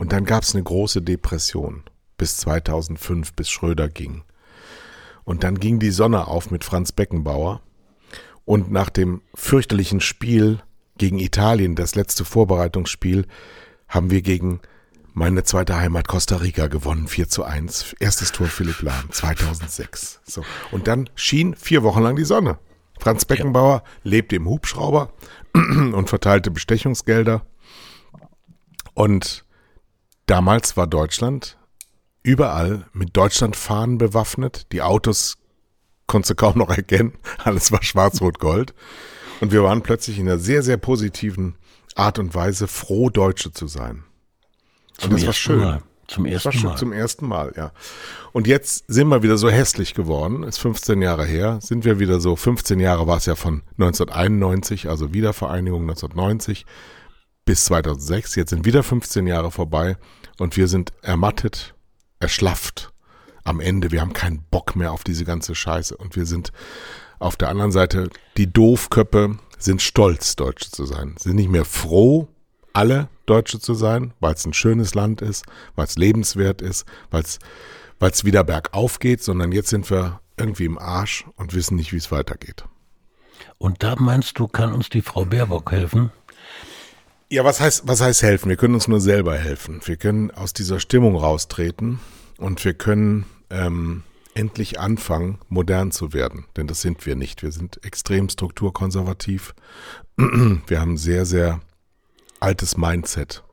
Und dann gab es eine große Depression bis 2005, bis Schröder ging. Und dann ging die Sonne auf mit Franz Beckenbauer. Und nach dem fürchterlichen Spiel gegen Italien, das letzte Vorbereitungsspiel, haben wir gegen meine zweite Heimat Costa Rica gewonnen, 4 zu 1. Erstes Tor Philipp Lahm, 2006. So. Und dann schien vier Wochen lang die Sonne. Franz Beckenbauer ja. lebte im Hubschrauber [CLEARS THROAT] und verteilte Bestechungsgelder. Und damals war Deutschland überall mit Deutschlandfahnen bewaffnet. Die Autos konntest du kaum noch erkennen. [LAUGHS] Alles war schwarz-rot-gold. Und wir waren plötzlich in einer sehr, sehr positiven Art und Weise froh, Deutsche zu sein. Zum und das war ersten schön. Mal. Zum Das war ersten schon Mal. zum ersten Mal, ja. Und jetzt sind wir wieder so hässlich geworden. Ist 15 Jahre her. Sind wir wieder so, 15 Jahre war es ja von 1991, also Wiedervereinigung 1990 bis 2006. Jetzt sind wieder 15 Jahre vorbei und wir sind ermattet, erschlafft am Ende. Wir haben keinen Bock mehr auf diese ganze Scheiße. Und wir sind auf der anderen Seite, die Doofköppe sind stolz, Deutsche zu sein. Sind nicht mehr froh, alle Deutsche zu sein, weil es ein schönes Land ist, weil es lebenswert ist, weil es wieder bergauf geht, sondern jetzt sind wir irgendwie im Arsch und wissen nicht, wie es weitergeht. Und da meinst du, kann uns die Frau Baerbock helfen? Ja, was heißt, was heißt helfen? Wir können uns nur selber helfen. Wir können aus dieser Stimmung raustreten und wir können ähm, endlich anfangen, modern zu werden. Denn das sind wir nicht. Wir sind extrem strukturkonservativ. [CLEARS THROAT] Wir haben sehr, sehr altes Mindset.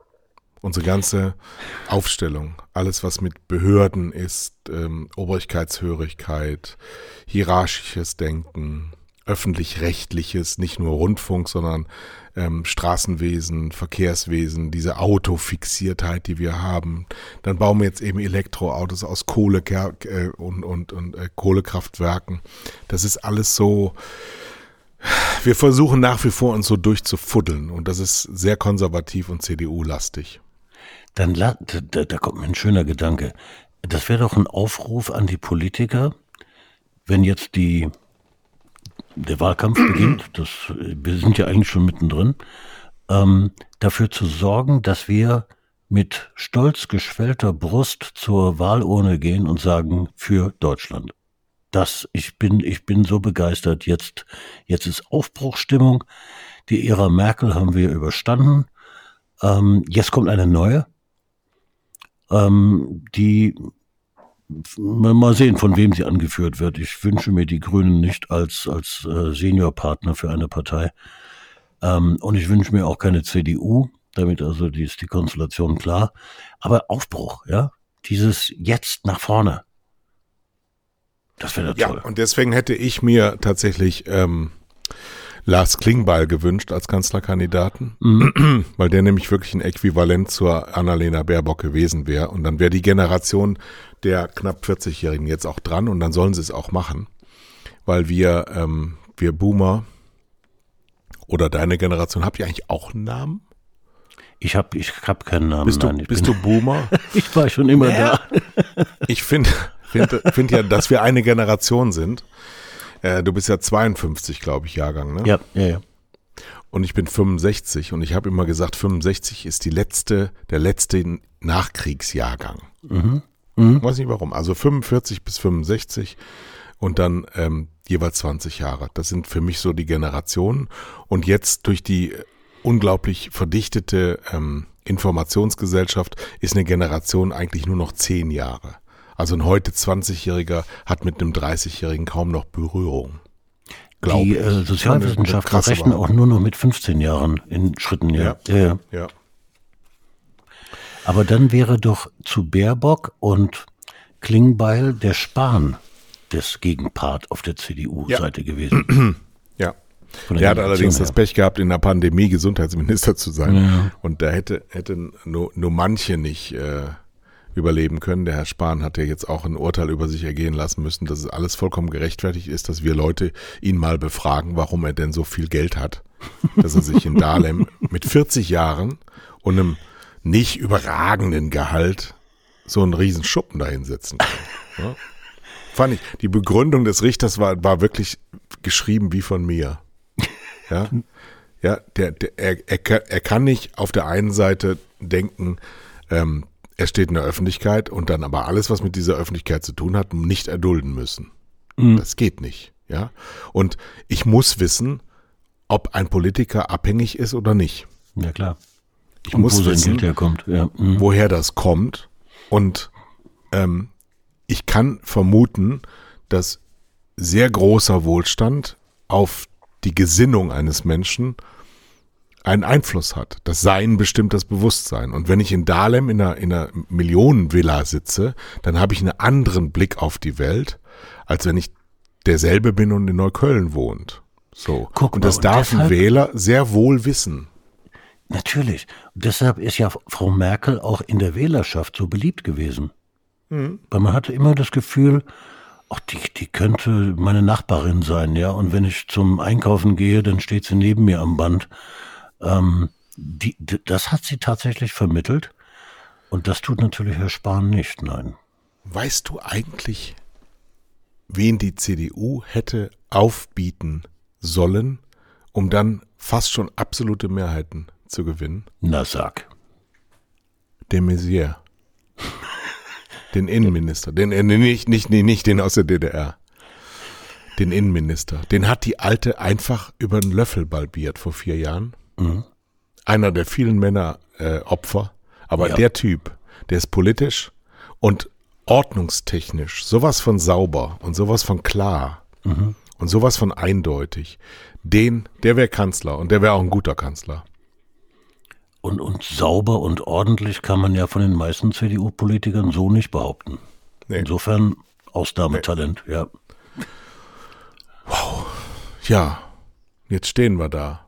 Unsere ganze Aufstellung, alles was mit Behörden ist, ähm, Obrigkeitshörigkeit, hierarchisches Denken, öffentlich-rechtliches, nicht nur Rundfunk, sondern ähm, Straßenwesen, Verkehrswesen, diese Autofixiertheit, die wir haben. Dann bauen wir jetzt eben Elektroautos aus Kohle äh, und, und, und äh, Kohlekraftwerken. Das ist alles so. Wir versuchen nach wie vor uns so durchzufuddeln und das ist sehr konservativ und CDU-lastig. Dann da, da kommt mir ein schöner Gedanke. Das wäre doch ein Aufruf an die Politiker, wenn jetzt die der Wahlkampf beginnt, [CLEARS THROAT] das, wir sind ja eigentlich schon mittendrin, ähm, dafür zu sorgen, dass wir mit stolz geschwellter Brust zur Wahlurne gehen und sagen für Deutschland. Das, ich bin, ich bin so begeistert. Jetzt, jetzt ist Aufbruchstimmung. Die Ära Merkel haben wir überstanden. Ähm, jetzt kommt eine neue, ähm, die mal sehen, von wem sie angeführt wird. Ich wünsche mir die Grünen nicht als, als äh, Seniorpartner für eine Partei. Ähm, und ich wünsche mir auch keine CDU. Damit also die ist die Konstellation klar. Aber Aufbruch, ja. Dieses jetzt nach vorne. Das wäre Ja, toll. und deswegen hätte ich mir tatsächlich ähm, Lars Klingbeil gewünscht als Kanzlerkandidaten, Mhm. [CLEARS THROAT] weil der nämlich wirklich ein Äquivalent zur Annalena Baerbock gewesen wäre. Und dann wäre die Generation der knapp 40-Jährigen jetzt auch dran und dann sollen sie es auch machen, weil wir, ähm, wir Boomer oder deine Generation, habt ihr eigentlich auch einen Namen? Ich habe ich hab keinen Namen. Bist du, Nein, bist du Boomer? [LAUGHS] ich war schon immer da. Ich finde find, find ja, dass wir eine Generation sind. Äh, du bist ja 52, glaube ich, Jahrgang, ne? Ja, ja, ja. Und ich bin 65 und ich habe immer gesagt, 65 ist die letzte, der letzte Nachkriegsjahrgang. Mhm. Mhm. Weiß nicht warum. Also 45 bis 65 und dann ähm, jeweils 20 Jahre. Das sind für mich so die Generationen. Und jetzt durch die unglaublich verdichtete ähm, Informationsgesellschaft ist eine Generation eigentlich nur noch 10 Jahre. Also ein heute 20-Jähriger hat mit einem 30-Jährigen kaum noch Berührung. Glaube Die äh, Sozialwissenschaftler rechnen auch nur noch mit 15 Jahren in Schritten, ja. ja. ja. Ja. Aber dann wäre doch zu Baerbock und Klingbeil der Spahn des Gegenpart auf der CDU-Seite gewesen. [CLEARS THROAT] Ja. Von der Er hat allerdings das. Pech gehabt, in der Pandemie Gesundheitsminister zu sein. Ja. Und da hätte, hätte nur, nur manche nicht äh, überleben können. Der Herr Spahn hat ja jetzt auch ein Urteil über sich ergehen lassen müssen, dass es alles vollkommen gerechtfertigt ist, dass wir Leute ihn mal befragen, warum er denn so viel Geld hat. Dass er sich in Dahlem [LAUGHS] mit 40 Jahren und einem nicht überragenden Gehalt so einen riesen Schuppen da hinsetzen kann. Ja? Fand ich. Die Begründung des Richters war, war wirklich geschrieben wie von mir. Ja, ja der, der, er, er, kann- er kann nicht auf der einen Seite denken, ähm, er steht in der Öffentlichkeit und dann aber alles, was mit dieser Öffentlichkeit zu tun hat, nicht erdulden müssen. Das geht nicht. Ja, und ich muss wissen, ob ein Politiker abhängig ist oder nicht. Ja, klar. Ich Und muss wo wissen, Geld herkommt. Ja. mhm. woher das kommt. Und ähm, ich kann vermuten, dass sehr großer Wohlstand auf die Gesinnung eines Menschen einen Einfluss hat. Das Sein bestimmt das Bewusstsein. Und wenn ich in Dahlem in einer, in einer Millionenvilla sitze, dann habe ich einen anderen Blick auf die Welt, als wenn ich derselbe bin und in Neukölln wohnt. So. Guck und mal, das und darf ein deshalb- Wähler sehr wohl wissen. Natürlich. Und deshalb ist ja Frau Merkel auch in der Wählerschaft so beliebt gewesen. Weil man hatte immer das Gefühl, ach, die, die könnte meine Nachbarin sein, ja. Und wenn ich zum Einkaufen gehe, dann steht sie neben mir am Band. Ähm, die, das hat sie tatsächlich vermittelt. Und das tut natürlich Herr Spahn nicht, nein. Weißt du eigentlich, wen die CDU hätte aufbieten sollen, um dann fast schon absolute Mehrheiten zu gewinnen? Na sag. De Maizière. [LAUGHS] Den Innenminister. Den, äh, nicht, nicht, nee, nicht den aus der DDR. Den Innenminister. Den hat die Alte einfach über den Löffel balbiert vor vier Jahren. Einer der vielen Männer äh, Opfer. Aber Ja. der Typ, der ist politisch und ordnungstechnisch sowas von sauber und sowas von klar und sowas von eindeutig. Den, der wäre Kanzler und der wäre auch ein guter Kanzler. Und, und sauber und ordentlich kann man ja von den meisten CDU-Politikern so nicht behaupten. Nee. Insofern Ausnahmetalent, ja. Ja, jetzt stehen wir da.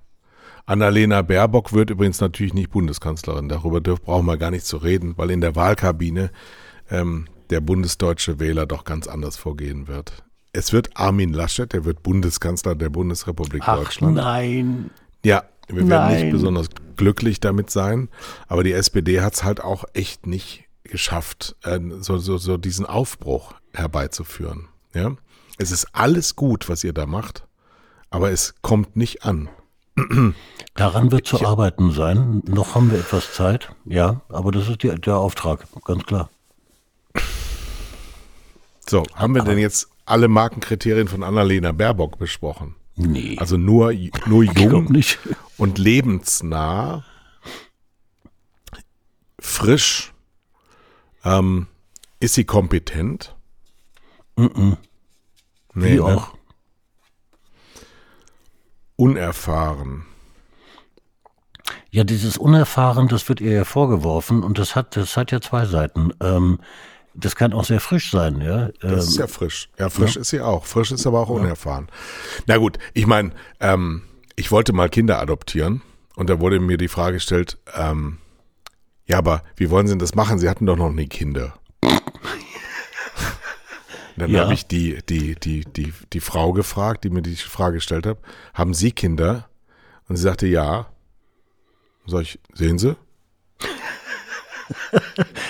Annalena Baerbock wird übrigens natürlich nicht Bundeskanzlerin. Darüber brauchen wir gar nicht zu reden, weil in der Wahlkabine ähm, der bundesdeutsche Wähler doch ganz anders vorgehen wird. Es wird Armin Laschet, der wird Bundeskanzler der Bundesrepublik Deutschland. nein. Ja, wir werden nicht Nein. besonders glücklich damit sein, aber die SPD hat es halt auch echt nicht geschafft, äh, so, so, so diesen Aufbruch herbeizuführen. Ja? Es ist alles gut, was ihr da macht, aber es kommt nicht an. Daran wird zu arbeiten sein. Noch haben wir etwas Zeit, ja, aber das ist die, der Auftrag, ganz klar. So, haben wir denn jetzt alle Markenkriterien von Annalena Baerbock besprochen? Nee, Also nur, nur jung und lebensnah, frisch, ähm, ist sie kompetent? Nee, Wie ne? auch. Unerfahren. Ja, dieses Unerfahren, das wird ihr ja vorgeworfen und das hat, das hat ja zwei Seiten. Ähm, das kann auch sehr frisch sein, ja. Das ist Ähm, ja frisch. Ja, frisch ist sie auch. Frisch ist aber auch unerfahren. Na gut, ich meine, ähm, ich wollte mal Kinder adoptieren und da wurde mir die Frage gestellt, ähm, ja, aber wie wollen Sie denn das machen? Sie hatten doch noch nie Kinder. Dann Ja. habe ich die, die, die, die, die Frau gefragt, die mir die Frage gestellt hat, haben Sie Kinder? Und sie sagte, ja. Sag ich, sehen Sie? [LAUGHS]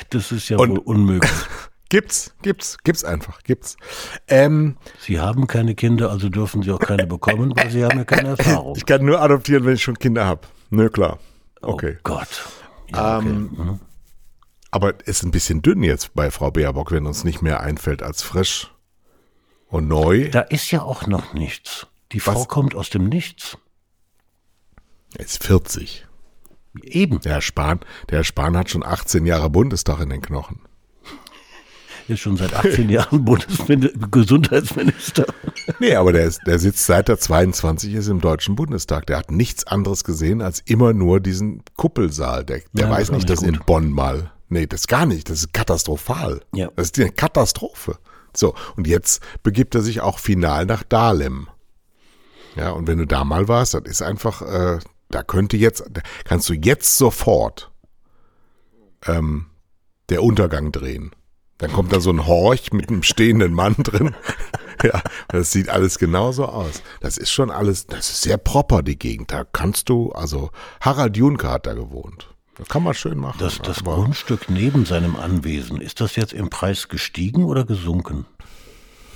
das ist ja Und- wohl unmöglich. [LAUGHS] Gibt's, gibt's, gibt's einfach, gibt's. Ähm, Sie haben keine Kinder, also dürfen Sie auch keine bekommen, weil Sie haben ja keine Erfahrung. ich kann nur adoptieren, wenn ich schon Kinder habe. Nö, klar. Okay. Oh Gott. Ja, okay. Ähm, Aber ist ein bisschen dünn jetzt bei Frau Baerbock, wenn uns nicht mehr einfällt als frisch und neu. Da ist ja auch noch nichts. Die Frau Was? kommt aus dem Nichts. Er ist 40. Eben. Der Herr Spahn, der Herr Spahn hat schon 18 Jahre Bundestag in den Knochen. Ist schon seit 18 [LAUGHS] Jahren Gesundheitsminister. Nee, aber der, ist, der sitzt seit er 22 ist im Deutschen Bundestag. Der hat nichts anderes gesehen als immer nur diesen Kuppelsaal. Der, der das weiß nicht, dass in gut. Bonn mal. Nee, das gar nicht. Das ist katastrophal. Ja. Das ist eine Katastrophe. So, und jetzt begibt er sich auch final nach Dahlem. Ja, und wenn du da mal warst, das ist einfach, äh, da könnte jetzt, da kannst du jetzt sofort ähm, der Untergang drehen. Dann kommt da so ein Horch mit einem stehenden Mann [LAUGHS] drin. ja, das sieht alles genauso aus. Das ist schon alles, das ist sehr proper, die Gegend. Da kannst du, also Harald Juncker hat da gewohnt. Das kann man schön machen. Das, das aber- Grundstück neben seinem Anwesen, ist das jetzt im Preis gestiegen oder gesunken?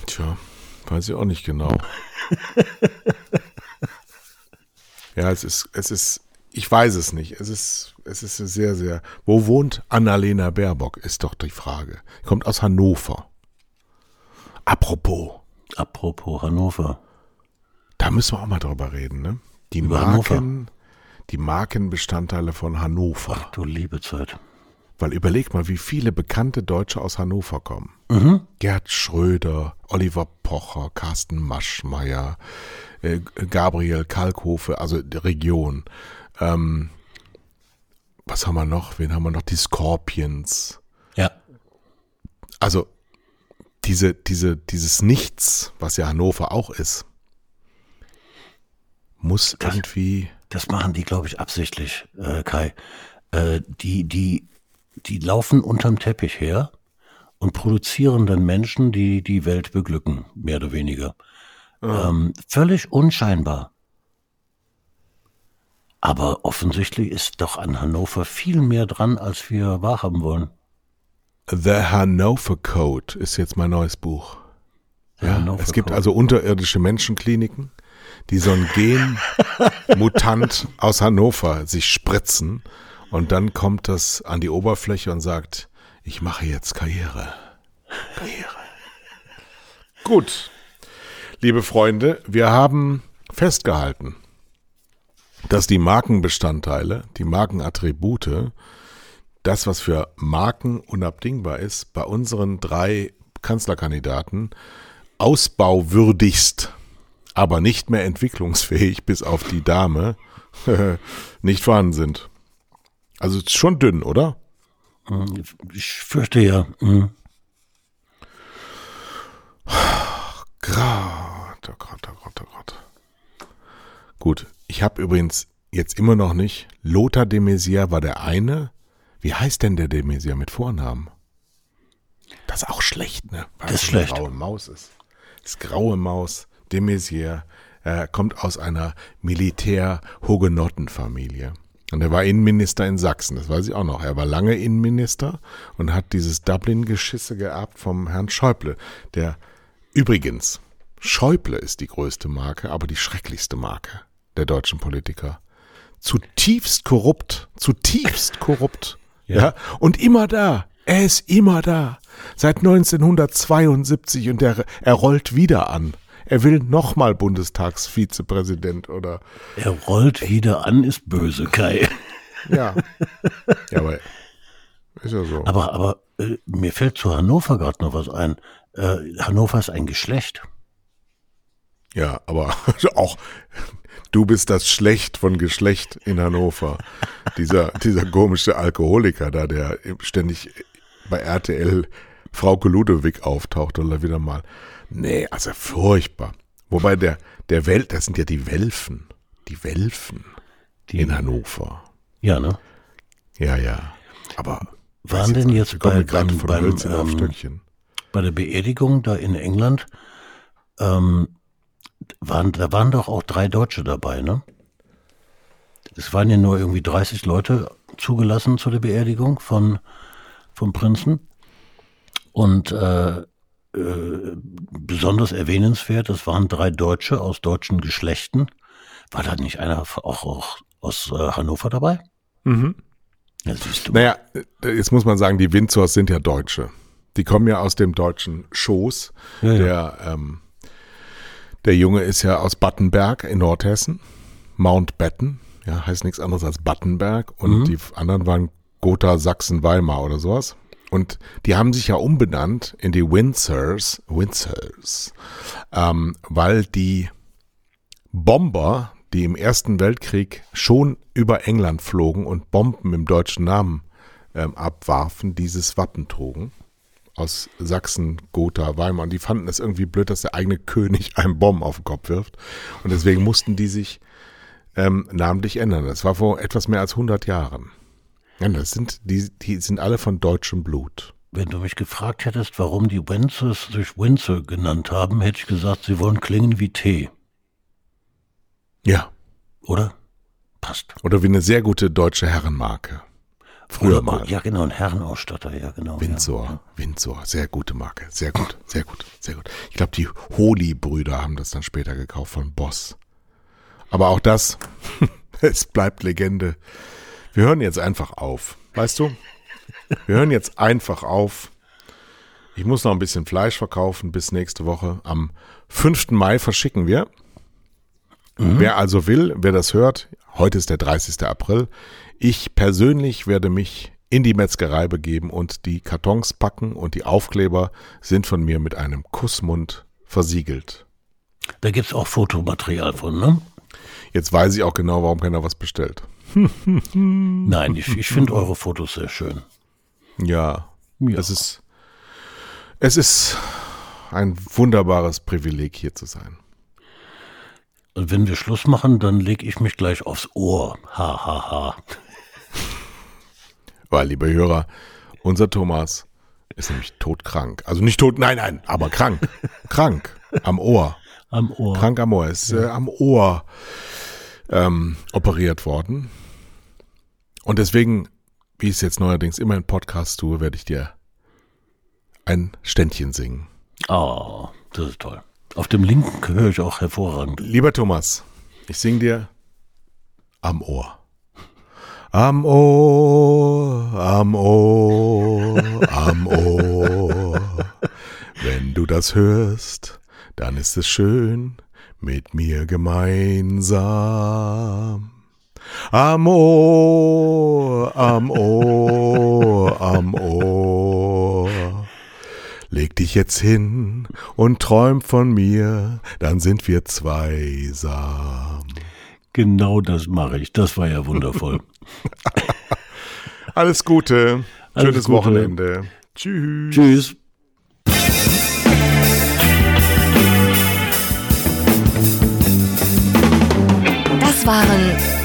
Tja, weiß ich auch nicht genau. [LAUGHS] ja, es ist, es ist, ich weiß es nicht. Es ist, es ist sehr, sehr. Wo wohnt Annalena Baerbock, ist doch die Frage. Kommt aus Hannover. Apropos, Apropos Hannover. da müssen wir auch mal drüber reden, ne? Die Über Marken, die Markenbestandteile von Hannover. Du liebe Zeit. Weil überleg mal, wie viele bekannte Deutsche aus Hannover kommen. Gerd Schröder, Oliver Pocher, Carsten Maschmeyer, äh, Gabriel Kalkhofe, also die Region, Ähm, was haben wir noch? Wen haben wir noch? Die Scorpions. Ja. Also diese, diese, dieses Nichts, was ja Hannover auch ist, muss Das- irgendwie. Das machen die, glaube ich, absichtlich, äh, Kai. Äh, die, die, die laufen unterm Teppich her und produzieren dann Menschen, die die Welt beglücken, mehr oder weniger. Ähm, völlig unscheinbar. Aber offensichtlich ist doch an Hannover viel mehr dran, als wir wahrhaben wollen. The Hannover Code ist jetzt mein neues Buch. Ja, es gibt Code. also unterirdische Menschenkliniken, die so ein Genmutant aus Hannover sich spritzen und dann kommt das an die Oberfläche und sagt, ich mache jetzt Karriere. Karriere. Gut. Liebe Freunde, wir haben festgehalten, dass die Markenbestandteile, die Markenattribute, das, was für Marken unabdingbar ist, bei unseren drei Kanzlerkandidaten ausbauwürdigst, aber nicht mehr entwicklungsfähig, bis auf die Dame, [LAUGHS] nicht vorhanden sind. Also es ist schon dünn, oder? Ich fürchte ja. hm. Gott, oh Gott, oh Gott, oh Gott. Gut, ich habe übrigens jetzt immer noch nicht, Lothar de Maizière war der eine. Wie heißt denn der de Maizière mit Vornamen? Das ist auch schlecht, ne? Weil Das ist schlecht. Eine graue Maus ist. Das graue Maus, de Maizière, er kommt aus einer Militär-Hugenottenfamilie. Und er war Innenminister in Sachsen, das weiß ich auch noch. Er war lange Innenminister und hat dieses Dublin-Geschisse geerbt vom Herrn Schäuble, der Übrigens, Schäuble ist die größte Marke, aber die schrecklichste Marke der deutschen Politiker. Zutiefst korrupt, zutiefst korrupt. [LAUGHS] Ja. Und immer da. Er ist immer da. Seit 1972 und er, er rollt wieder an. Er will nochmal Bundestagsvizepräsident oder. Er rollt wieder an, ist böse, Kai. Ja. ja, aber ist ja so. Aber, aber äh, mir fällt zu Hannover gerade noch was ein. Äh, Hannover ist ein Geschlecht. Ja, aber [LAUGHS] auch du bist das Schlecht von Geschlecht in Hannover. Dieser, dieser komische Alkoholiker da, der ständig bei RTL Frauke Ludewig auftaucht oder wieder mal. Nee, also furchtbar. Wobei der, der Welt, das sind ja die Welfen. Die Welfen Die, in Hannover. Ja, ne? Ja, ja. Aber Waren denn jetzt bei- beim- beim, ähm. Bei der Beerdigung da in England, ähm, waren, da waren doch auch drei Deutsche dabei, ne? Es waren ja nur irgendwie 30 Leute zugelassen zu der Beerdigung von, vom Prinzen. Und äh, äh, besonders erwähnenswert, es waren drei Deutsche aus deutschen Geschlechten. War da nicht einer auch, auch aus äh, Hannover dabei? Mhm. Ja, siehst du. Naja, äh, jetzt muss man sagen, die Windsors sind ja Deutsche. Die kommen ja aus dem deutschen Schoß. Ja, ja. Der, ähm, der Junge ist ja aus Battenberg in Nordhessen. Mountbatten, ja, heißt nichts anderes als Battenberg. Und Mhm. die anderen waren Gotha, Sachsen, Weimar oder sowas. Und die haben sich ja umbenannt in die Windsors, Windsors, ähm, weil die Bomber, die im Ersten Weltkrieg schon über England flogen und Bomben im deutschen Namen ähm, abwarfen, dieses Wappen trugen. Aus Sachsen, Gotha, Weimar. Und die fanden es irgendwie blöd, dass der eigene König [LAUGHS] einen Bomben auf den Kopf wirft. Und deswegen mussten die sich ähm, namentlich ändern. Das war vor etwas mehr als 100 Jahren. Ja, das sind, die, die sind alle von deutschem Blut. Wenn du mich gefragt hättest, warum die Windsors sich Windsor genannt haben, hätte ich gesagt, sie wollen klingen wie Tee, Ja. oder? Passt. Oder wie eine sehr gute deutsche Herrenmarke. Früher mal. Ja, genau, ein Herrenausstatter, ja, genau. Windsor, Ja. Windsor, sehr gute Marke, sehr gut, sehr gut, sehr gut. Ich glaube, die Holy-Brüder haben das dann später gekauft von Boss. Aber auch das, [LAUGHS] es bleibt Legende. Wir hören jetzt einfach auf, weißt du? Wir hören jetzt einfach auf. Ich muss noch ein bisschen Fleisch verkaufen bis nächste Woche. Am 5. Mai verschicken wir. Wer also will, wer das hört, heute ist der 30. April. Ich persönlich werde mich in die Metzgerei begeben und die Kartons packen und die Aufkleber sind von mir mit einem Kussmund versiegelt. Da gibt's auch Fotomaterial von, ne? Jetzt weiß ich auch genau, warum keiner was bestellt. [LAUGHS] Nein, ich, ich finde [LAUGHS] eure Fotos sehr schön. Ja, Ja. es ist, es ist ein wunderbares Privileg, hier zu sein. Und wenn wir Schluss machen, dann lege ich mich gleich aufs Ohr. Ha, ha, ha. Weil, liebe Hörer, unser Thomas ist nämlich todkrank. Also nicht tot, nein, nein, aber krank. [LAUGHS] krank. Am Ohr. Am Ohr. Krank am Ohr. Er ist äh, am Ohr ähm, operiert worden. Und deswegen, wie ich es jetzt neuerdings immer in Podcasts tue, werde ich dir ein Ständchen singen. Oh, das ist toll. Auf dem linken höre ich auch hervorragend. Lieber Thomas, ich sing dir am Ohr. Am Ohr, am Ohr, am Ohr. Wenn du das hörst, dann ist es schön mit mir gemeinsam. Am Ohr, am Ohr, am Ohr. Leg dich jetzt hin und träum von mir, dann sind wir zweisam. Genau das mache ich. Das war ja wundervoll. [LAUGHS] Alles Gute, Alles schönes Gute. Wochenende. Tschüss. Tschüss. Das waren